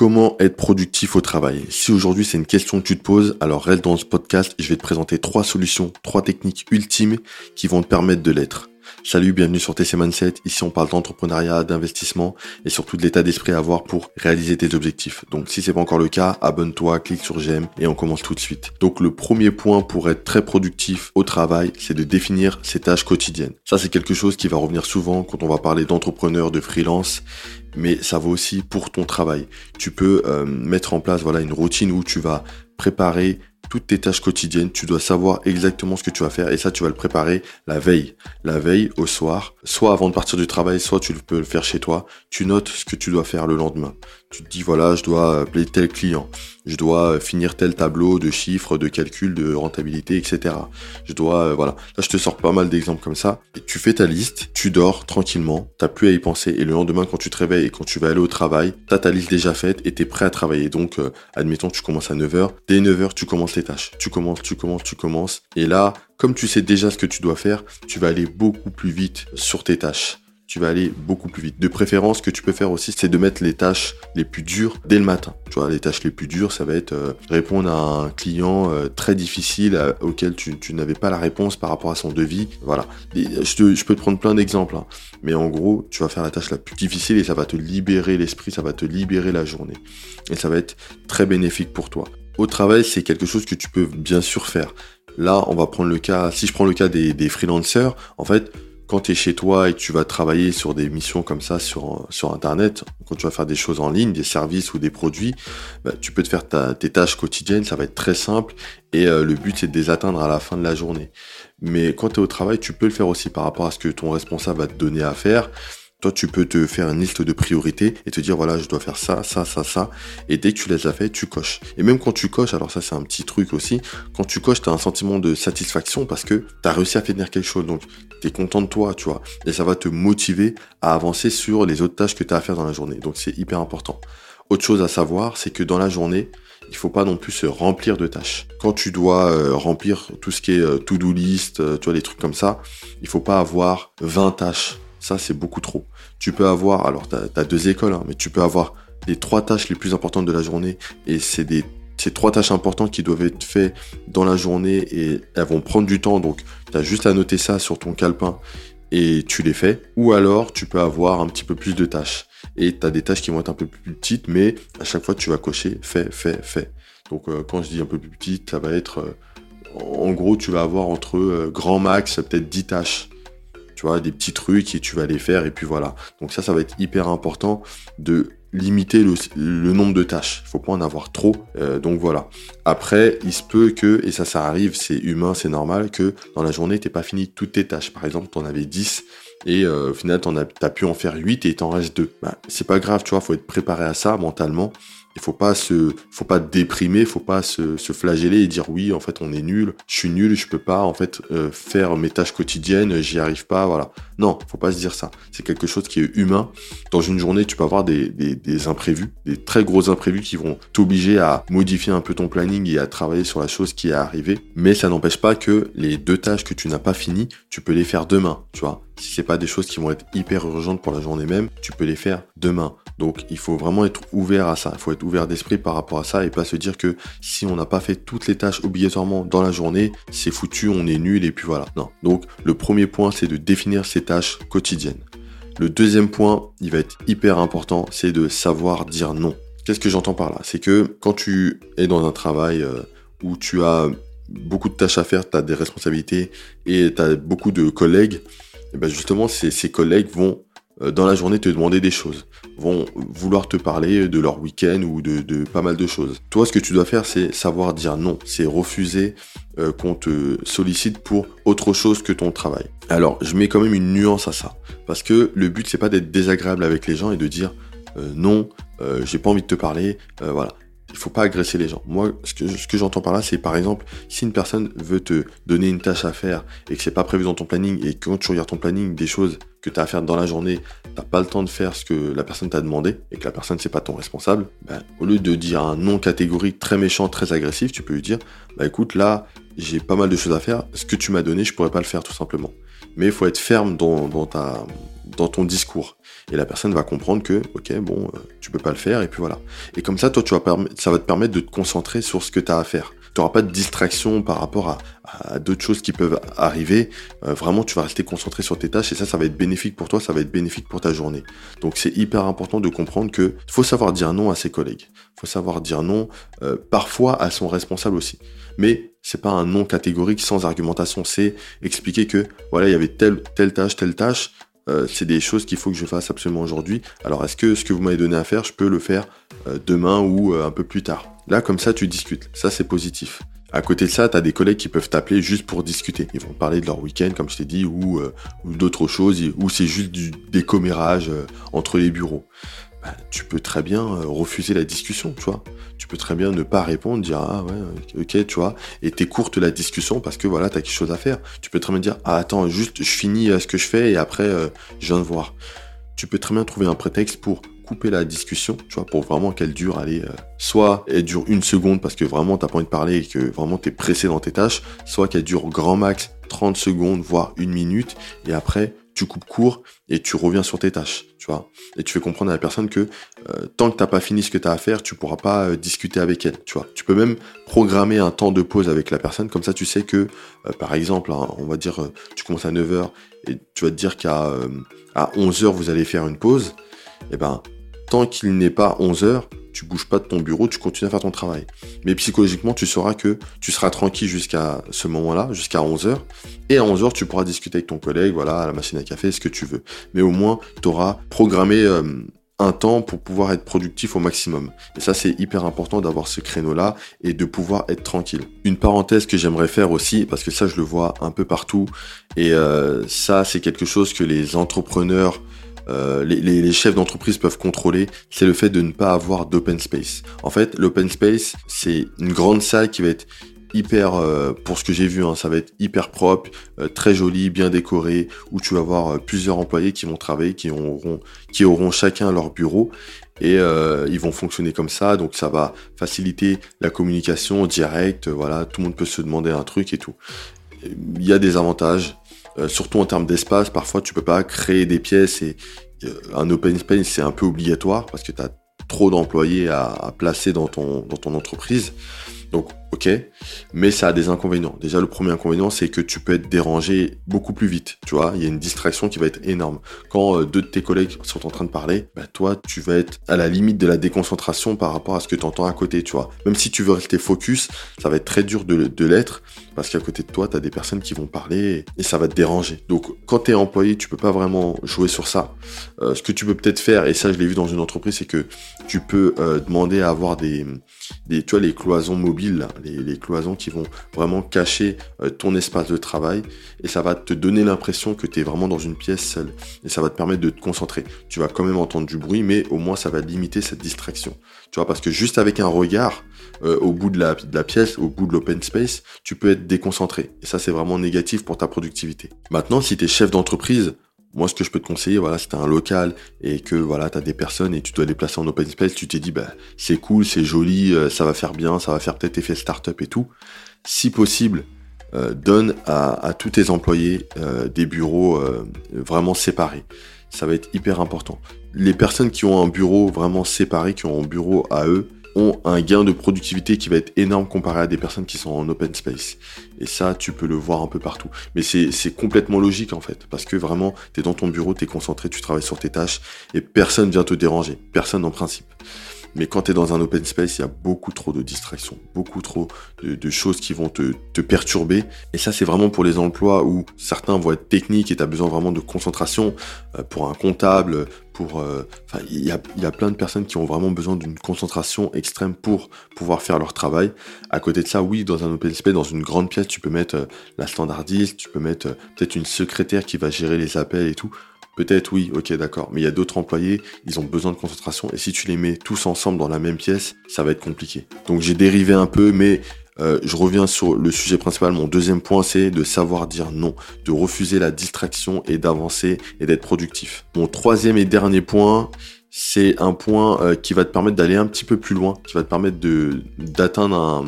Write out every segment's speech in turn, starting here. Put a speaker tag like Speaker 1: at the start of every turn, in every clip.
Speaker 1: Comment être productif au travail Si aujourd'hui c'est une question que tu te poses, alors reste dans ce podcast et je vais te présenter trois solutions, trois techniques ultimes qui vont te permettre de l'être. Salut, bienvenue sur TC Mindset. Ici, on parle d'entrepreneuriat, d'investissement et surtout de l'état d'esprit à avoir pour réaliser tes objectifs. Donc, si c'est pas encore le cas, abonne-toi, clique sur j'aime et on commence tout de suite. Donc, le premier point pour être très productif au travail, c'est de définir ses tâches quotidiennes. Ça, c'est quelque chose qui va revenir souvent quand on va parler d'entrepreneur, de freelance mais ça vaut aussi pour ton travail. Tu peux euh, mettre en place voilà une routine où tu vas préparer toutes tes tâches quotidiennes, tu dois savoir exactement ce que tu vas faire et ça tu vas le préparer la veille. La veille au soir, soit avant de partir du travail, soit tu peux le faire chez toi, tu notes ce que tu dois faire le lendemain. Tu te dis voilà, je dois appeler tel client, je dois finir tel tableau de chiffres, de calcul, de rentabilité, etc. Je dois euh, voilà. Là je te sors pas mal d'exemples comme ça. Tu fais ta liste, tu dors tranquillement, t'as plus à y penser et le lendemain quand tu te réveilles et quand tu vas aller au travail, t'as ta liste déjà faite et t'es prêt à travailler. Donc euh, admettons tu commences à 9h, dès 9h tu commences les tâches. Tu commences, tu commences, tu commences. Et là, comme tu sais déjà ce que tu dois faire, tu vas aller beaucoup plus vite sur tes tâches. Tu vas aller beaucoup plus vite. De préférence, ce que tu peux faire aussi, c'est de mettre les tâches les plus dures dès le matin. Tu vois, les tâches les plus dures, ça va être euh, répondre à un client euh, très difficile auquel tu, n'avais pas la réponse par rapport à son devis. Voilà. je, peux te prendre plein d'exemples, hein. mais en gros, tu vas faire la tâche la plus difficile et ça va te libérer l'esprit, ça va te libérer la journée. Et ça va être très bénéfique pour toi. Au travail, c'est quelque chose que tu peux bien sûr faire. Là, on va prendre le cas, si je prends le cas des, freelancers, en fait, quand tu es chez toi et que tu vas travailler sur des missions comme ça sur, sur Internet, quand tu vas faire des choses en ligne, des services ou des produits, bah, tu peux te faire tes tâches quotidiennes, ça va être très simple et euh, le but c'est de les atteindre à la fin de la journée. Mais quand tu es au travail, tu peux le faire aussi par rapport à ce que ton responsable va te donner à faire. Toi, tu peux te faire une liste de priorités et te dire, voilà, je dois faire ça, ça, ça, ça. Et dès que tu les as fait, tu coches. Et même quand tu coches, alors ça, c'est un petit truc aussi, quand tu coches, tu as un sentiment de satisfaction parce que tu as réussi à finir quelque chose. Donc, tu es content de toi, tu vois. Et ça va te motiver à avancer sur les autres tâches que tu as à faire dans la journée. Donc, c'est hyper important. Autre chose à savoir, c'est que dans la journée, il faut pas non plus se remplir de tâches. Quand tu dois euh, remplir tout ce qui est euh, to-do list, euh, tu vois, les trucs comme ça, il faut pas avoir 20 tâches ça, c'est beaucoup trop. Tu peux avoir, alors tu as, deux écoles, hein, mais tu peux avoir les trois tâches les plus importantes de la journée et c'est des ces trois tâches importantes qui doivent être faites dans la journée et elles vont prendre du temps. Donc, tu as juste à noter ça sur ton calepin et tu les fais. Ou alors, tu peux avoir un petit peu plus de tâches. Et tu as des tâches qui vont être un peu plus petites, mais à chaque fois, tu vas cocher fait, fait, fait. Donc, euh, quand je dis un peu plus petite, ça va être... Euh, en gros, tu vas avoir entre euh, grand max, peut-être 10 tâches tu vois, des petits trucs et tu vas les faire et puis voilà. Donc ça, ça va être hyper important de limiter le, nombre de tâches. Il faut pas en avoir trop. Euh, donc voilà. Après, il se peut que, et ça, ça arrive, c'est humain, c'est normal, que dans la journée, t'es pas fini toutes tes tâches. Par exemple, tu en avais 10 et euh, au final, tu as, pu en faire 8 et t'en reste 2. Bah, c'est pas grave, tu vois, faut être préparé à ça mentalement il faut pas se, faut pas déprimer, faut pas se, flageller et dire oui, en fait, on est nul, je suis nul, je peux pas, en fait, euh, faire mes tâches quotidiennes, j'y arrive pas, voilà. Non, faut pas se dire ça. C'est quelque chose qui est humain. Dans une journée, tu peux avoir des, des, des imprévus, des très gros imprévus qui vont t'obliger à modifier un peu ton planning et à travailler sur la chose qui est arrivée. Mais ça n'empêche pas que les deux tâches que tu n'as pas finies, tu peux les faire demain, tu vois. Si c'est pas des choses qui vont être hyper urgentes pour la journée même, tu peux les faire demain. Donc il faut vraiment être ouvert à ça. Il faut être ouvert d'esprit par rapport à ça et pas se dire que si on n'a pas fait toutes les tâches obligatoirement dans la journée, c'est foutu, on est nul et puis voilà. Non. Donc le premier point, c'est de définir ses tâches quotidiennes. Le deuxième point, il va être hyper important, c'est de savoir dire non. Qu'est-ce que j'entends par là? C'est que quand tu es dans un travail euh, où tu as beaucoup de tâches à faire, tu as des responsabilités et tu as beaucoup de collègues, et ben justement, ces, collègues vont dans la journée te demander des choses, vont vouloir te parler de leur week-end ou de, pas mal de choses. Toi, ce que tu dois faire, c'est savoir dire non, c'est refuser euh, qu'on te sollicite pour autre chose que ton travail. Alors, je mets quand même une nuance à ça, parce que le but, c'est pas d'être désagréable avec les gens et de dire euh, non, j'ai pas envie de te parler, voilà il faut pas agresser les gens. Moi, ce que, j'entends par là, c'est par exemple, si une personne veut te donner une tâche à faire et que c'est pas prévu dans ton planning et que quand tu regardes ton planning, des choses que tu as à faire dans la journée, t'as pas le temps de faire ce que la personne t'a demandé et que la personne c'est pas ton responsable, ben, au lieu de dire un non catégorique très méchant, très agressif, tu peux lui dire, bah écoute, là, j'ai pas mal de choses à faire, ce que tu m'as donné, je pourrais pas le faire tout simplement. Mais il faut être ferme dans ta, dans ton discours. Et la personne va comprendre que, ok, bon, tu peux pas le faire, et puis voilà. Et comme ça, toi, ça va te permettre de te concentrer sur ce que tu as à faire tu n'auras pas de distraction par rapport à, d'autres choses qui peuvent arriver. Euh, vraiment, tu vas rester concentré sur tes tâches et ça, ça va être bénéfique pour toi, ça va être bénéfique pour ta journée. Donc, c'est hyper important de comprendre que faut savoir dire non à ses collègues. faut savoir dire non, euh, parfois à son responsable aussi. Mais c'est pas un non catégorique sans argumentation. C'est expliquer que voilà, il y avait telle, telle tâche, telle tâche. Euh, c'est des choses qu'il faut que je fasse absolument aujourd'hui. Alors, est-ce que ce que vous m'avez donné à faire, je peux le faire demain ou un peu plus tard? Là, comme ça, tu discutes. Ça, c'est positif. À côté de ça, tu as des collègues qui peuvent t'appeler juste pour discuter. Ils vont parler de leur week-end, comme je t'ai dit, ou, euh, d'autres choses, ou c'est juste du décommérage euh, entre les bureaux. Bah, tu peux très bien euh, refuser la discussion, tu vois. Tu peux très bien ne pas répondre, dire ah ouais, ok, tu vois, et t'écourtes la discussion parce que voilà, t'as quelque chose à faire. Tu peux très bien dire ah attends, juste je finis ce que je fais et après je viens de voir. Tu peux très bien trouver un prétexte pour couper la discussion, tu vois, pour vraiment qu'elle dure, allez, euh, soit elle dure une seconde parce que vraiment t'as pas envie de parler et que vraiment t'es pressé dans tes tâches, soit qu'elle dure grand max 30 secondes, voire une minute, et après tu coupes court et tu reviens sur tes tâches, tu vois. Et tu fais comprendre à la personne que euh, tant que t'as pas fini ce que tu as à faire, tu pourras pas euh, discuter avec elle, tu vois. Tu peux même programmer un temps de pause avec la personne, comme ça tu sais que, par exemple, hein, on va dire, tu commences à 9h et tu vas te dire qu'à à 11h vous allez faire une pause, et eh ben tant qu'il n'est pas 11 heures, tu bouges pas de ton bureau, tu continues à faire ton travail. Mais psychologiquement, tu sauras que tu seras tranquille jusqu'à ce moment-là, jusqu'à 11 heures. Et à 11 heures, tu pourras discuter avec ton collègue, voilà, à la machine à café, ce que tu veux. Mais au moins, tu auras programmé euh, un temps pour pouvoir être productif au maximum. Et ça, c'est hyper important d'avoir ce créneau-là et de pouvoir être tranquille. Une parenthèse que j'aimerais faire aussi, parce que ça, je le vois un peu partout. Et euh, ça, c'est quelque chose que les entrepreneurs euh, les, chefs d'entreprise peuvent contrôler, c'est le fait de ne pas avoir d'open space. En fait, l'open space, c'est une grande salle qui va être hyper, euh, pour ce que j'ai vu, hein, ça va être hyper propre, euh, très joli, bien décoré, où tu vas avoir plusieurs employés qui vont travailler, qui auront, qui auront chacun leur bureau et ils vont fonctionner comme ça, donc ça va faciliter la communication directe. Voilà, tout le monde peut se demander un truc et tout. Il y a des avantages, euh, surtout en termes d'espace, parfois tu peux pas créer des pièces et euh, un open space c'est un peu obligatoire parce que tu as trop d'employés à, placer dans ton, entreprise. Ok, mais ça a des inconvénients. Déjà, le premier inconvénient, c'est que tu peux être dérangé beaucoup plus vite. Tu vois, il y a une distraction qui va être énorme. Quand euh, deux de tes collègues sont en train de parler, bah, toi, tu vas être à la limite de la déconcentration par rapport à ce que tu entends à côté, tu vois? Même si tu veux rester focus, ça va être très dur de, l'être parce qu'à côté de toi, tu as des personnes qui vont parler et ça va te déranger. Donc, quand tu es employé, tu peux pas vraiment jouer sur ça. Euh, ce que tu peux peut-être faire, et ça, je l'ai vu dans une entreprise, c'est que tu peux euh, demander à avoir des, des, tu vois, les cloisons mobiles, les, cloisons qui vont vraiment cacher euh, ton espace de travail et ça va te donner l'impression que tu es vraiment dans une pièce seule et ça va te permettre de te concentrer. Tu vas quand même entendre du bruit, mais au moins ça va limiter cette distraction. Tu vois, parce que juste avec un regard euh, au bout de la, de la pièce, au bout de l'open space, tu peux être déconcentré et ça c'est vraiment négatif pour ta productivité. Maintenant, si tu es chef d'entreprise, moi, ce que je peux te conseiller, voilà, c'est un local et que voilà, t'as des personnes et tu dois les placer en open space, tu t'es dit, bah, c'est cool, c'est joli, euh, ça va faire bien, ça va faire peut-être effet startup et tout. Si possible, euh, donne à, tous tes employés euh, des bureaux vraiment séparés. Ça va être hyper important. Les personnes qui ont un bureau vraiment séparé, qui ont un bureau à eux, ont un gain de productivité qui va être énorme comparé à des personnes qui sont en open space. Et ça, tu peux le voir un peu partout. Mais c'est complètement logique en fait, parce que vraiment, tu es dans ton bureau, tu es concentré, tu travailles sur tes tâches, et personne vient te déranger. Personne en principe. Mais quand tu dans un open space, il y a beaucoup trop de distractions, beaucoup trop de, choses qui vont te, perturber. Et ça, c'est vraiment pour les emplois où certains vont être techniques et tu besoin vraiment de concentration. Euh, pour un comptable, pour... Euh, il y a, y a plein de personnes qui ont vraiment besoin d'une concentration extrême pour pouvoir faire leur travail. À côté de ça, oui, dans un open space, dans une grande pièce, tu peux mettre euh, la standardiste, tu peux mettre peut-être une secrétaire qui va gérer les appels et tout. Peut-être oui, ok, d'accord. Mais il y a d'autres employés, ils ont besoin de concentration. Et si tu les mets tous ensemble dans la même pièce, ça va être compliqué. Donc j'ai dérivé un peu, mais euh, je reviens sur le sujet principal. Mon deuxième point, c'est de savoir dire non, de refuser la distraction et d'avancer et d'être productif. Mon troisième et dernier point, c'est un point euh, qui va te permettre d'aller un petit peu plus loin, qui va te permettre d'atteindre un,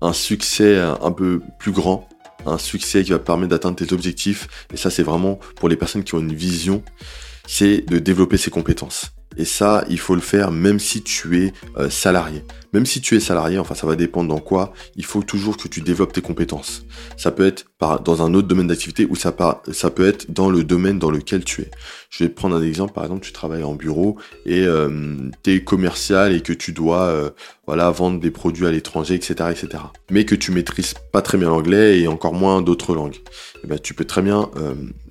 Speaker 1: un succès un peu plus grand un succès qui va permettre d'atteindre tes objectifs. Et ça, c'est vraiment pour les personnes qui ont une vision. c'est de développer ses compétences. Et ça, il faut le faire même si tu es euh, salarié. Même si tu es salarié, enfin ça va dépendre dans quoi, il faut toujours que tu développes tes compétences. Ça peut être par, dans un autre domaine d'activité ou ça, peut être dans le domaine dans lequel tu es. Je vais prendre un exemple, par exemple tu travailles en bureau et euh, tu es commercial et que tu dois euh, voilà, vendre des produits à l'étranger, etc., etc. Mais que tu maîtrises pas très bien l'anglais et encore moins d'autres langues. Eh ben, tu peux très bien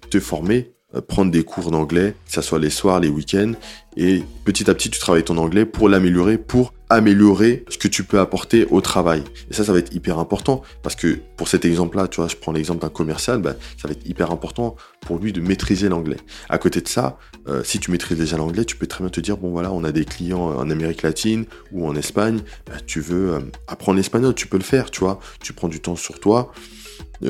Speaker 1: te former euh, prendre des cours d'anglais, que ce soit les soirs, les week-ends, et petit à petit tu travailles ton anglais pour l'améliorer, pour améliorer ce que tu peux apporter au travail. Et ça, ça va être hyper important, parce que pour cet exemple-là, tu vois, je prends l'exemple d'un commercial, bah, ça va être hyper important pour lui de maîtriser l'anglais. À côté de ça, euh, si tu maîtrises déjà l'anglais, tu peux très bien te dire, bon voilà, on a des clients en Amérique latine ou en Espagne, bah, tu veux euh, apprendre l'espagnol, tu peux le faire, tu vois, tu prends du temps sur toi,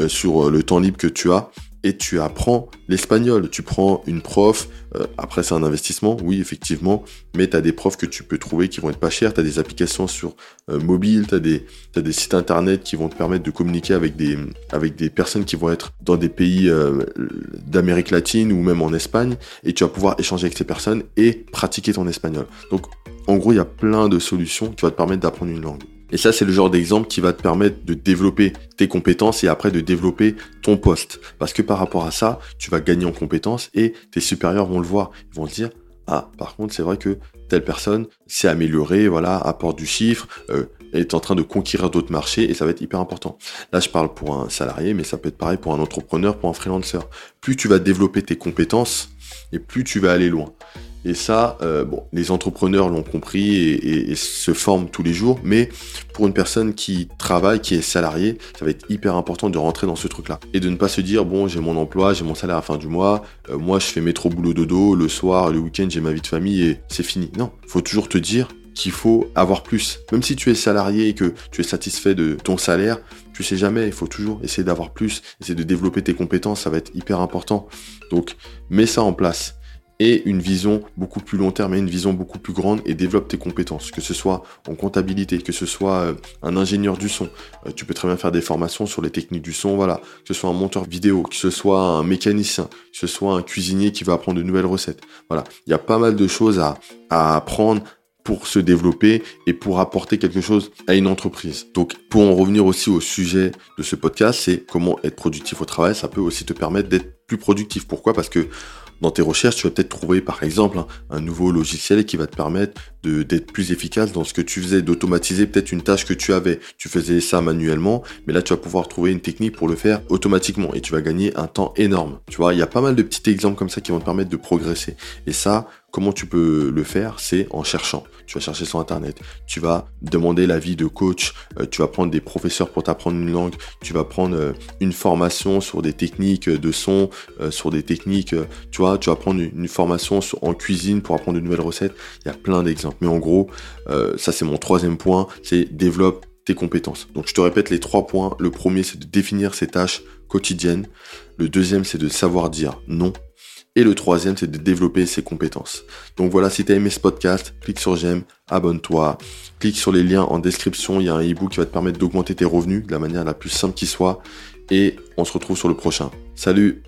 Speaker 1: sur le temps libre que tu as, et tu apprends l'espagnol. Tu prends une prof, euh, après c'est un investissement, oui effectivement, mais tu as des profs que tu peux trouver qui vont être pas chers, tu as des applications sur euh, mobile, tu as, des sites internet qui vont te permettre de communiquer avec des, personnes qui vont être dans des pays euh, d'Amérique latine ou même en Espagne, et tu vas pouvoir échanger avec ces personnes et pratiquer ton espagnol. Donc en gros, il y a plein de solutions qui vont te permettre d'apprendre une langue. Et ça, c'est le genre d'exemple qui va te permettre de développer tes compétences et après de développer ton poste. Parce que par rapport à ça, tu vas gagner en compétences et tes supérieurs vont le voir. Ils vont te dire, ah, par contre, c'est vrai que telle personne s'est améliorée, voilà, apporte du chiffre, euh, est en train de conquérir d'autres marchés et ça va être hyper important. Là, je parle pour un salarié, mais ça peut être pareil pour un entrepreneur, pour un freelancer. Plus tu vas développer tes compétences et plus tu vas aller loin. Et ça, euh, bon, les entrepreneurs l'ont compris et, se forment tous les jours. Mais pour une personne qui travaille, qui est salarié, ça va être hyper important de rentrer dans ce truc-là et de ne pas se dire bon, j'ai mon emploi, j'ai mon salaire à la fin du mois. Euh, moi, je fais métro boulot dodo le soir, le week-end, j'ai ma vie de famille et c'est fini. Non, faut toujours te dire qu'il faut avoir plus. Même si tu es salarié et que tu es satisfait de ton salaire, tu sais jamais, il faut toujours essayer d'avoir plus, essayer de développer tes compétences, ça va être hyper important. Donc, mets ça en place et une vision beaucoup plus long terme et une vision beaucoup plus grande et développe tes compétences, que ce soit en comptabilité, que ce soit euh, un ingénieur du son. Euh, tu peux très bien faire des formations sur les techniques du son, voilà. Que ce soit un monteur vidéo, que ce soit un mécanicien, que ce soit un cuisinier qui va apprendre de nouvelles recettes. Voilà. Il y a pas mal de choses à, à apprendre pour se développer et pour apporter quelque chose à une entreprise. Donc pour en revenir aussi au sujet de ce podcast, c'est comment être productif au travail. Ça peut aussi te permettre d'être plus productif. Pourquoi? Parce que dans tes recherches, tu vas peut-être trouver par exemple un nouveau logiciel qui va te permettre d'être plus efficace dans ce que tu faisais, d'automatiser peut-être une tâche que tu avais. Tu faisais ça manuellement, mais là tu vas pouvoir trouver une technique pour le faire automatiquement et tu vas gagner un temps énorme. Tu vois, il y a pas mal de petits exemples comme ça qui vont te permettre de progresser. Et ça, Comment tu peux le faire C'est en cherchant. Tu vas chercher sur Internet. Tu vas demander l'avis de coach. Euh, tu vas prendre des professeurs pour t'apprendre une langue. Tu vas prendre euh, une formation sur des techniques de son, euh, sur des techniques. tu vois, tu vas prendre une, formation en cuisine pour apprendre de nouvelles recettes. Il y a plein d'exemples. Mais en gros, ça c'est mon troisième point. C'est développe tes compétences. Donc je te répète les trois points. Le premier, c'est de définir ses tâches quotidiennes. Le deuxième, c'est de savoir dire non. Et le troisième, c'est de développer ses compétences. Donc voilà, si tu as aimé ce podcast, clique sur j'aime, abonne-toi, clique sur les liens en description, il y a un ebook qui va te permettre d'augmenter tes revenus de la manière la plus simple qui soit. Et on se retrouve sur le prochain. Salut